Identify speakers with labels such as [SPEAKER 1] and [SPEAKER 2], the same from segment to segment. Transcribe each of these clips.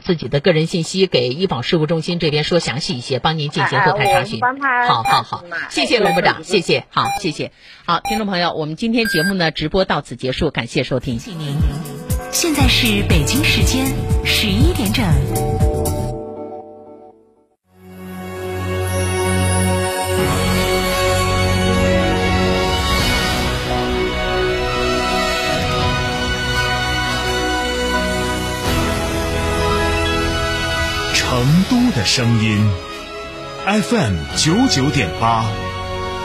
[SPEAKER 1] 把自己的个人信息给医保事务中心这边说详细一些，帮您进行后台查询。好好好，谢谢罗部长，谢谢，好，谢谢。好，听众朋友，我们今天节目呢直播到此结束，感谢收听。谢谢您。现在是北京时间十一点整。
[SPEAKER 2] 声音，FM 九九点八，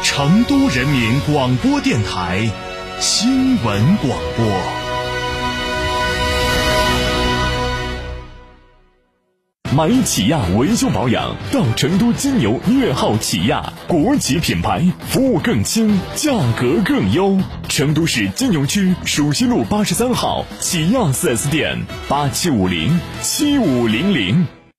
[SPEAKER 2] 成都人民广播电台新闻广播。
[SPEAKER 3] 买起亚维修保养，到成都金牛粤号起亚，国际品牌，服务更轻，价格更优。成都市金牛区蜀西路八十三号起亚四 S 店，八七五零七五零零。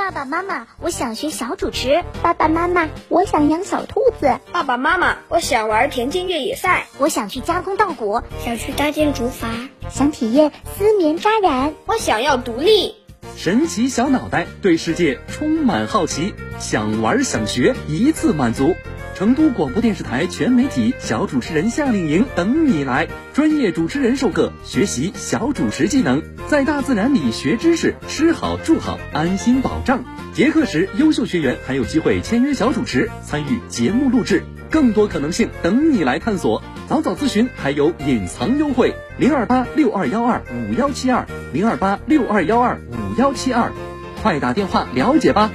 [SPEAKER 4] 爸爸妈妈，我想学小主持。爸爸妈妈，我想养小兔子。
[SPEAKER 5] 爸爸妈妈，我想玩田径越野赛。
[SPEAKER 4] 我想去加工稻谷，
[SPEAKER 6] 想去搭建竹筏，
[SPEAKER 4] 想体验丝棉扎染。
[SPEAKER 5] 我想要独立。
[SPEAKER 7] 神奇小脑袋对世界充满好奇，想玩想学，一次满足。成都广播电视台全媒体小主持人夏令营等你来，专业主持人授课，学习小主持技能，在大自然里学知识，吃好住好，安心保障。结课时，优秀学员还有机会签约小主持，参与节目录制，更多可能性等你来探索。早早咨询，还有隐藏优惠，零二八六二幺二五幺七二，零二八六二幺二五幺七二，快打电话了解吧。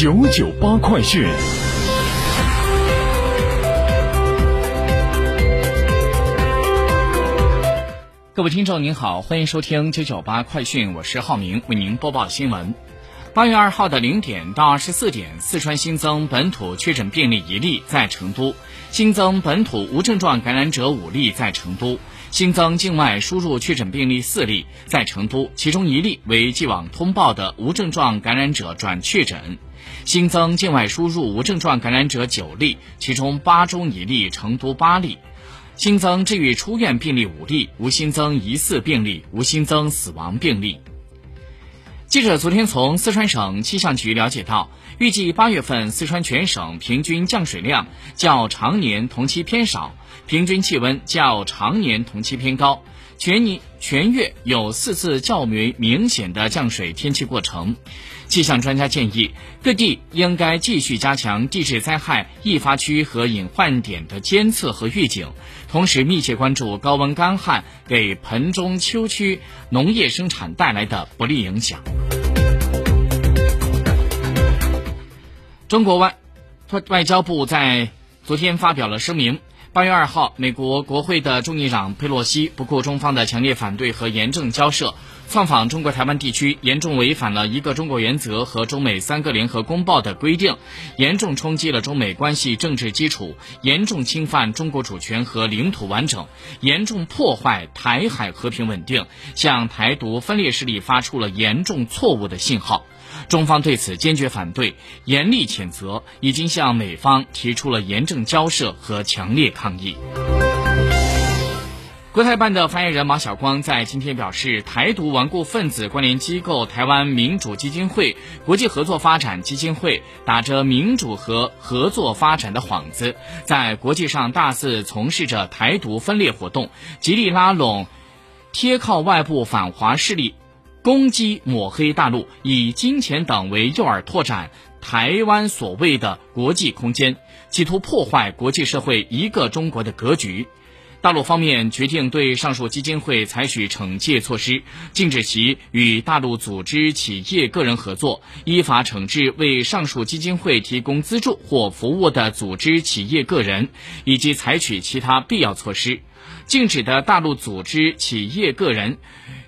[SPEAKER 3] 九九八快讯，
[SPEAKER 8] 各位听众您好，欢迎收听九九八快讯，我是浩明，为您播报新闻。八月二号的零点到二十四点，四川新增本土确诊病例一例，在成都；新增本土无症状感染者五例，在成都；新增境外输入确诊病例四例，在成都，其中一例为既往通报的无症状感染者转确诊。新增境外输入无症状感染者九例，其中巴中一例，成都八例；新增治愈出院病例五例，无新增疑似病例，无新增死亡病例。记者昨天从四川省气象局了解到，预计八月份四川全省平均降水量较常年同期偏少，平均气温较常年同期偏高，全年全月有四次较为明显的降水天气过程。气象专家建议，各地应该继续加强地质灾害易发区和隐患点的监测和预警，同时密切关注高温干旱给盆中秋区农业生产带来的不利影响。中国外外交部在昨天发表了声明。八月二号，美国国会的众议长佩洛西不顾中方的强烈反对和严正交涉，窜访中国台湾地区，严重违反了一个中国原则和中美三个联合公报的规定，严重冲击了中美关系政治基础，严重侵犯中国主权和领土完整，严重破坏台海和平稳定，向台独分裂势力发出了严重错误的信号。中方对此坚决反对，严厉谴责，已经向美方提出了严正交涉和强烈抗议。国台办的发言人马晓光在今天表示，台独顽固分子关联机构台湾民主基金会、国际合作发展基金会，打着民主和合作发展的幌子，在国际上大肆从事着台独分裂活动，极力拉拢、贴靠外部反华势力。攻击抹黑大陆，以金钱等为诱饵，拓展台湾所谓的国际空间，企图破坏国际社会一个中国的格局。大陆方面决定对上述基金会采取惩戒措施，禁止其与大陆组织、企业、个人合作，依法惩治为上述基金会提供资助或服务的组织、企业、个人，以及采取其他必要措施。禁止的大陆组织、企业、个人。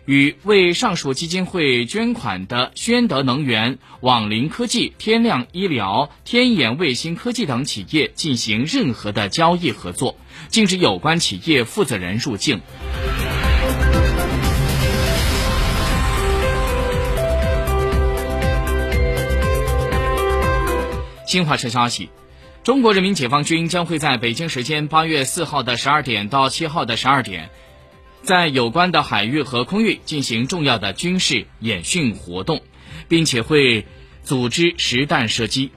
[SPEAKER 8] 与为上述基金会捐款的宣德能源、网林科技、天亮医疗、天眼卫星科技等企业进行任何的交易合作，禁止有关企业负责人入境。新华社消息，中国人民解放军将会在北京时间八月四号的十二点到七号的十二点。在有关的海域和空域进行重要的军事演训活动，并且会组织实弹射击。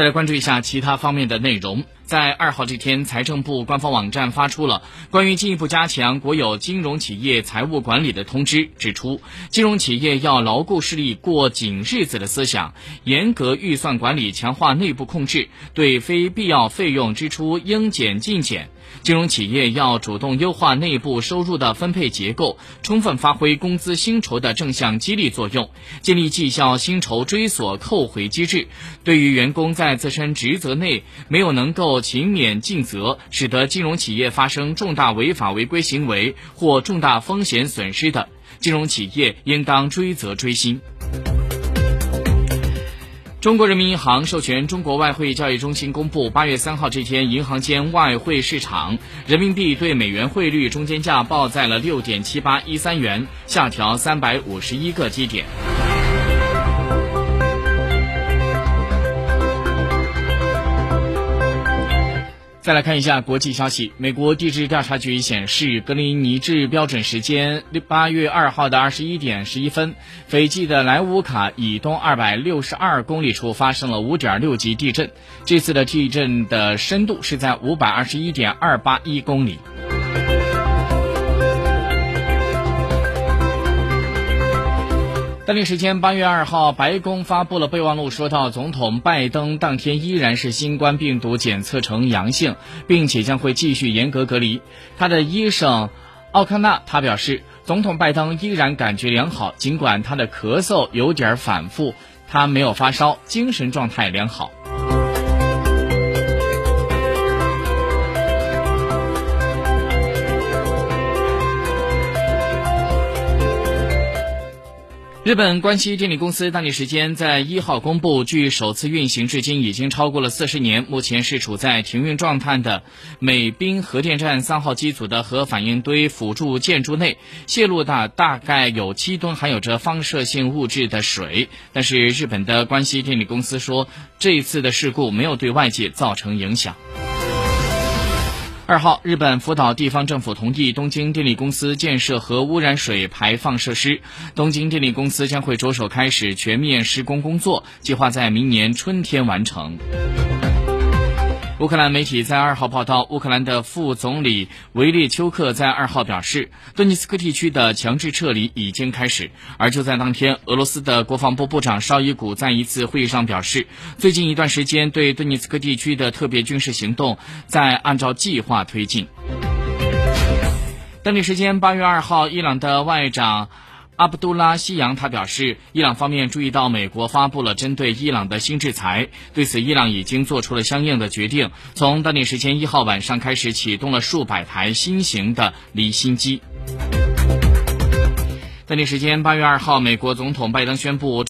[SPEAKER 8] 再来关注一下其他方面的内容。在二号这天，财政部官方网站发出了关于进一步加强国有金融企业财务管理的通知，指出，金融企业要牢固树立过紧日子的思想，严格预算管理，强化内部控制，对非必要费用支出应减尽减。金融企业要主动优化内部收入的分配结构，充分发挥工资薪酬的正向激励作用，建立绩效薪酬追索扣回机制。对于员工在自身职责内没有能够勤勉尽责，使得金融企业发生重大违法违规行为或重大风险损失的，金融企业应当追责追薪。中国人民银行授权中国外汇交易中心公布，八月三号这天，银行间外汇市场人民币对美元汇率中间价报在了六点七八一三元，下调三百五十一个基点。再来看一下国际消息，美国地质调查局显示，格林尼治标准时间八月二号的二十一点十一分，斐济的莱乌卡以东二百六十二公里处发生了五点六级地震，这次的地震的深度是在五百二十一点二八一公里。当地时间八月二号，白宫发布了备忘录，说到总统拜登当天依然是新冠病毒检测呈阳性，并且将会继续严格隔离。他的医生奥康纳他表示，总统拜登依然感觉良好，尽管他的咳嗽有点反复，他没有发烧，精神状态良好。日本关西电力公司当地时间在一号公布，距首次运行至今已经超过了四十年，目前是处在停运状态的美滨核电站三号机组的核反应堆辅助建筑内泄露的大概有七吨含有着放射性物质的水，但是日本的关西电力公司说，这一次的事故没有对外界造成影响。二号，日本福岛地方政府同意东京电力公司建设核污染水排放设施，东京电力公司将会着手开始全面施工工作，计划在明年春天完成。乌克兰媒体在二号报道，乌克兰的副总理维列丘克在二号表示，顿涅茨克地区的强制撤离已经开始。而就在当天，俄罗斯的国防部部长绍伊古在一次会议上表示，最近一段时间对顿涅茨克地区的特别军事行动在按照计划推进。当地时间八月二号，伊朗的外长。阿卜杜拉西扬他表示，伊朗方面注意到美国发布了针对伊朗的新制裁，对此伊朗已经做出了相应的决定，从当地时间一号晚上开始启动了数百台新型的离心机。当地时间八月二号，美国总统拜登宣布。